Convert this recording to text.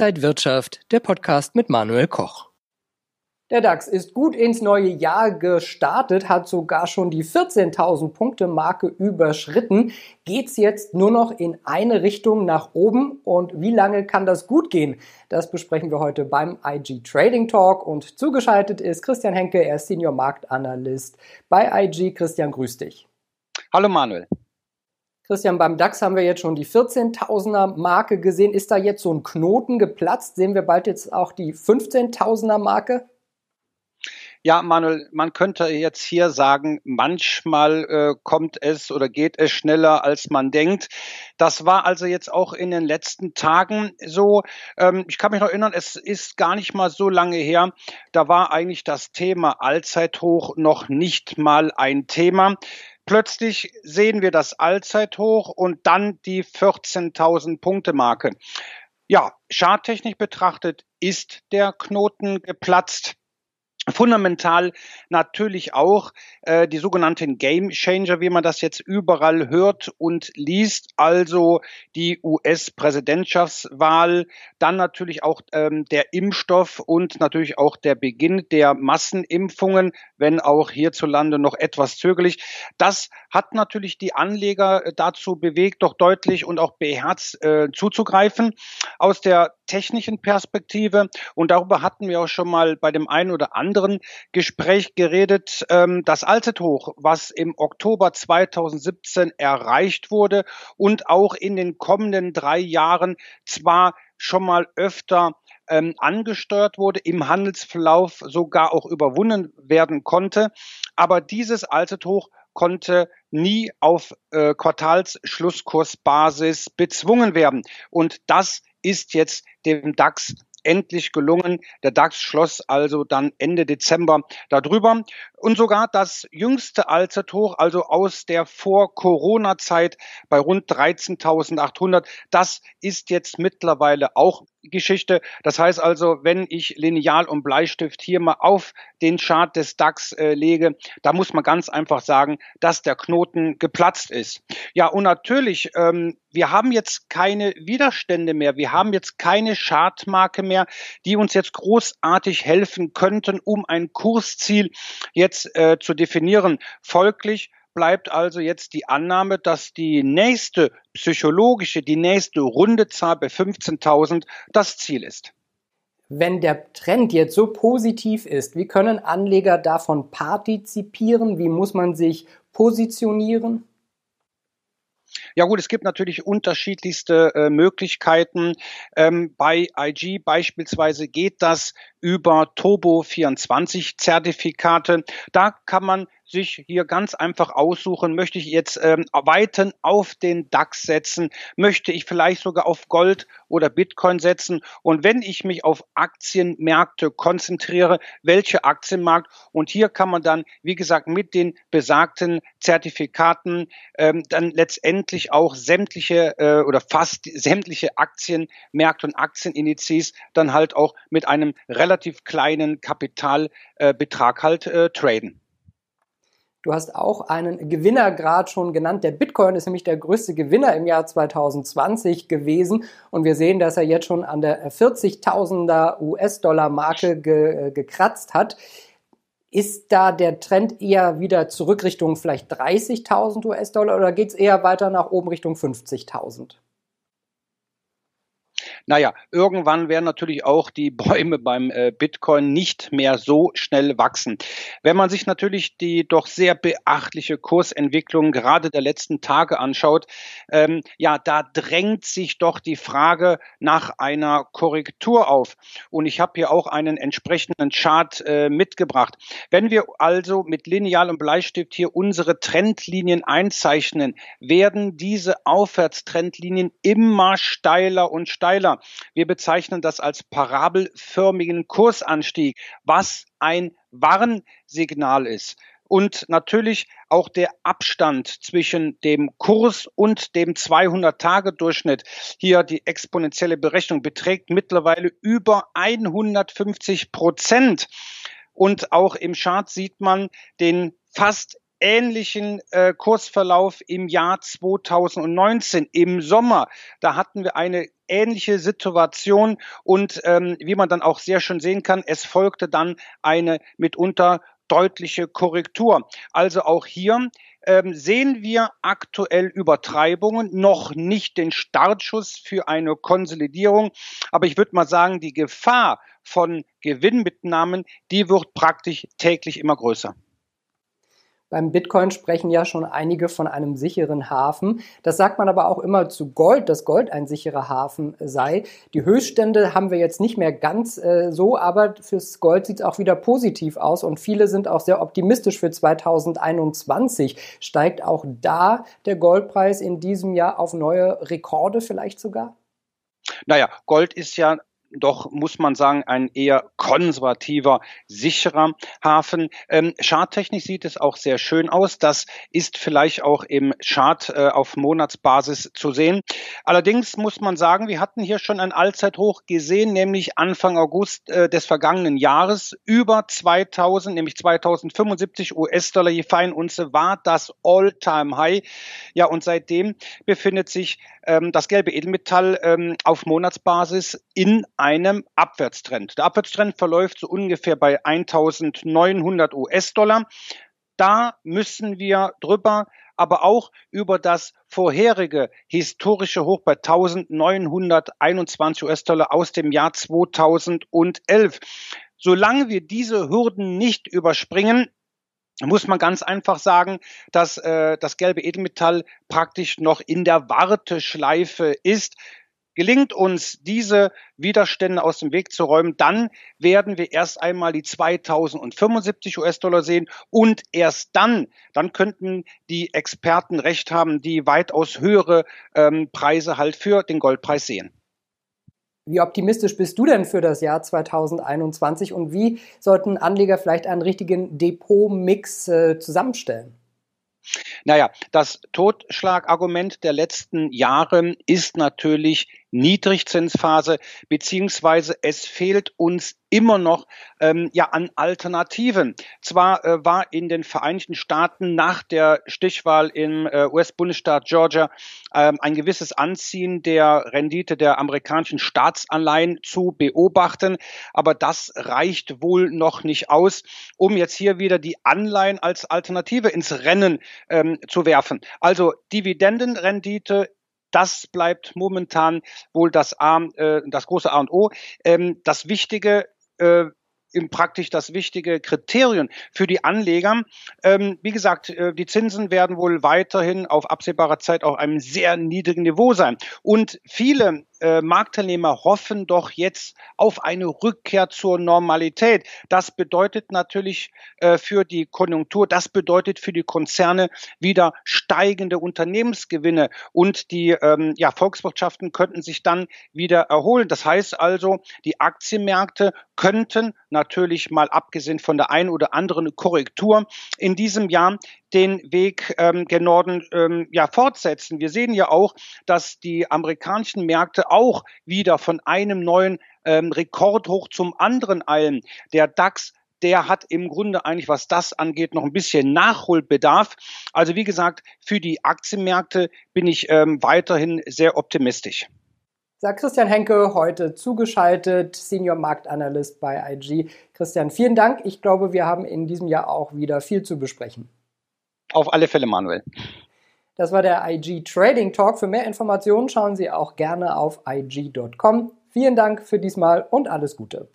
Inside Wirtschaft, der Podcast mit Manuel Koch. Der DAX ist gut ins neue Jahr gestartet, hat sogar schon die 14.000 Punkte Marke überschritten. Geht's jetzt nur noch in eine Richtung nach oben und wie lange kann das gut gehen? Das besprechen wir heute beim IG Trading Talk und zugeschaltet ist Christian Henke, er ist Senior Marktanalyst bei IG. Christian, grüß dich. Hallo Manuel. Christian, beim DAX haben wir jetzt schon die 14.000er Marke gesehen. Ist da jetzt so ein Knoten geplatzt? Sehen wir bald jetzt auch die 15.000er Marke? Ja, Manuel, man könnte jetzt hier sagen, manchmal äh, kommt es oder geht es schneller, als man denkt. Das war also jetzt auch in den letzten Tagen so. Ähm, ich kann mich noch erinnern, es ist gar nicht mal so lange her. Da war eigentlich das Thema Allzeithoch noch nicht mal ein Thema. Plötzlich sehen wir das Allzeithoch und dann die 14.000 Punkte Marke. Ja, charttechnisch betrachtet ist der Knoten geplatzt. Fundamental natürlich auch äh, die sogenannten Game Changer, wie man das jetzt überall hört und liest, also die US-Präsidentschaftswahl, dann natürlich auch ähm, der Impfstoff und natürlich auch der Beginn der Massenimpfungen, wenn auch hierzulande noch etwas zögerlich. Das hat natürlich die Anleger äh, dazu bewegt, doch deutlich und auch beherzt äh, zuzugreifen. Aus der technischen Perspektive. Und darüber hatten wir auch schon mal bei dem einen oder anderen Gespräch geredet. Ähm, das Allzeithoch, was im Oktober 2017 erreicht wurde und auch in den kommenden drei Jahren zwar schon mal öfter ähm, angesteuert wurde, im Handelsverlauf sogar auch überwunden werden konnte. Aber dieses Allzeithoch konnte nie auf äh, Quartalsschlusskursbasis bezwungen werden. Und das ist jetzt dem DAX endlich gelungen. Der DAX schloss also dann Ende Dezember darüber. Und sogar das jüngste Allzeithoch, also aus der Vor-Corona-Zeit bei rund 13.800, das ist jetzt mittlerweile auch Geschichte. Das heißt also, wenn ich Lineal und Bleistift hier mal auf den Chart des DAX äh, lege, da muss man ganz einfach sagen, dass der Knoten geplatzt ist. Ja, und natürlich, ähm, wir haben jetzt keine Widerstände mehr. Wir haben jetzt keine Chartmarke mehr, die uns jetzt großartig helfen könnten, um ein Kursziel jetzt äh, zu definieren. Folglich bleibt also jetzt die Annahme, dass die nächste psychologische, die nächste runde Zahl bei 15.000 das Ziel ist. Wenn der Trend jetzt so positiv ist, wie können Anleger davon partizipieren? Wie muss man sich positionieren? Ja gut, es gibt natürlich unterschiedlichste äh, Möglichkeiten. Ähm, bei IG beispielsweise geht das über Turbo 24 Zertifikate. Da kann man sich hier ganz einfach aussuchen, möchte ich jetzt ähm, weiten auf den DAX setzen, möchte ich vielleicht sogar auf Gold oder Bitcoin setzen und wenn ich mich auf Aktienmärkte konzentriere, welche Aktienmarkt und hier kann man dann, wie gesagt, mit den besagten Zertifikaten ähm, dann letztendlich auch sämtliche äh, oder fast sämtliche Aktienmärkte und Aktienindizes dann halt auch mit einem relativ kleinen Kapitalbetrag äh, halt äh, traden. Du hast auch einen Gewinner gerade schon genannt. Der Bitcoin ist nämlich der größte Gewinner im Jahr 2020 gewesen. Und wir sehen, dass er jetzt schon an der 40.000er US-Dollar-Marke ge äh, gekratzt hat. Ist da der Trend eher wieder zurück Richtung vielleicht 30.000 US-Dollar oder geht es eher weiter nach oben Richtung 50.000? Naja, irgendwann werden natürlich auch die Bäume beim äh, Bitcoin nicht mehr so schnell wachsen. Wenn man sich natürlich die doch sehr beachtliche Kursentwicklung gerade der letzten Tage anschaut, ähm, ja, da drängt sich doch die Frage nach einer Korrektur auf. Und ich habe hier auch einen entsprechenden Chart äh, mitgebracht. Wenn wir also mit Lineal und Bleistift hier unsere Trendlinien einzeichnen, werden diese Aufwärtstrendlinien immer steiler und steiler Wir bezeichnen das als parabelförmigen Kursanstieg, was ein Warnsignal ist. Und natürlich auch der Abstand zwischen dem Kurs und dem 200-Tage-Durchschnitt, hier die exponentielle Berechnung, beträgt mittlerweile über 150 Prozent. Und auch im Chart sieht man den fast ähnlichen äh, Kursverlauf im Jahr 2019 im Sommer. Da hatten wir eine ähnliche Situation und ähm, wie man dann auch sehr schön sehen kann, es folgte dann eine mitunter deutliche Korrektur. Also auch hier ähm, sehen wir aktuell Übertreibungen, noch nicht den Startschuss für eine Konsolidierung. Aber ich würde mal sagen, die Gefahr von Gewinnmitnahmen, die wird praktisch täglich immer größer. Beim Bitcoin sprechen ja schon einige von einem sicheren Hafen. Das sagt man aber auch immer zu Gold, dass Gold ein sicherer Hafen sei. Die Höchststände haben wir jetzt nicht mehr ganz äh, so, aber fürs Gold sieht es auch wieder positiv aus und viele sind auch sehr optimistisch für 2021. Steigt auch da der Goldpreis in diesem Jahr auf neue Rekorde vielleicht sogar? Naja, Gold ist ja doch, muss man sagen, ein eher konservativer, sicherer Hafen. Ähm, charttechnisch sieht es auch sehr schön aus. Das ist vielleicht auch im Chart äh, auf Monatsbasis zu sehen. Allerdings muss man sagen, wir hatten hier schon ein Allzeithoch gesehen, nämlich Anfang August äh, des vergangenen Jahres über 2000, nämlich 2075 US-Dollar je Feinunze war das All-Time-High. Ja, und seitdem befindet sich ähm, das gelbe Edelmetall ähm, auf Monatsbasis in einem Abwärtstrend. Der Abwärtstrend verläuft so ungefähr bei 1900 US-Dollar. Da müssen wir drüber, aber auch über das vorherige historische Hoch bei 1921 US-Dollar aus dem Jahr 2011. Solange wir diese Hürden nicht überspringen, muss man ganz einfach sagen, dass äh, das gelbe Edelmetall praktisch noch in der Warteschleife ist. Gelingt uns diese Widerstände aus dem Weg zu räumen, dann werden wir erst einmal die 2075 US-Dollar sehen und erst dann, dann könnten die Experten recht haben, die weitaus höhere ähm, Preise halt für den Goldpreis sehen. Wie optimistisch bist du denn für das Jahr 2021 und wie sollten Anleger vielleicht einen richtigen Depot-Mix äh, zusammenstellen? Naja, das Totschlagargument der letzten Jahre ist natürlich Niedrigzinsphase, beziehungsweise es fehlt uns immer noch ähm, ja an Alternativen. Zwar äh, war in den Vereinigten Staaten nach der Stichwahl im äh, US-Bundesstaat Georgia ähm, ein gewisses Anziehen der Rendite der amerikanischen Staatsanleihen zu beobachten, aber das reicht wohl noch nicht aus, um jetzt hier wieder die Anleihen als Alternative ins Rennen ähm, zu werfen. Also Dividendenrendite das bleibt momentan wohl das A, äh, das große A und O. Ähm, das Wichtige äh, im praktisch das wichtige Kriterium für die Anleger. Ähm, wie gesagt, äh, die Zinsen werden wohl weiterhin auf absehbarer Zeit auf einem sehr niedrigen Niveau sein. Und viele äh, Marktteilnehmer hoffen doch jetzt auf eine Rückkehr zur Normalität. Das bedeutet natürlich äh, für die Konjunktur, das bedeutet für die Konzerne wieder steigende Unternehmensgewinne und die ähm, ja, Volkswirtschaften könnten sich dann wieder erholen. Das heißt also, die Aktienmärkte könnten natürlich mal abgesehen von der einen oder anderen Korrektur in diesem Jahr den Weg ähm, gen Norden ähm, ja fortsetzen. Wir sehen ja auch, dass die amerikanischen Märkte auch wieder von einem neuen ähm, Rekordhoch zum anderen eilen. Der DAX der hat im Grunde eigentlich, was das angeht, noch ein bisschen Nachholbedarf. Also wie gesagt, für die Aktienmärkte bin ich ähm, weiterhin sehr optimistisch. Sagt Christian Henke, heute zugeschaltet, Senior Marktanalyst bei IG. Christian, vielen Dank. Ich glaube, wir haben in diesem Jahr auch wieder viel zu besprechen. Auf alle Fälle, Manuel. Das war der IG Trading Talk. Für mehr Informationen schauen Sie auch gerne auf IG.com. Vielen Dank für diesmal und alles Gute.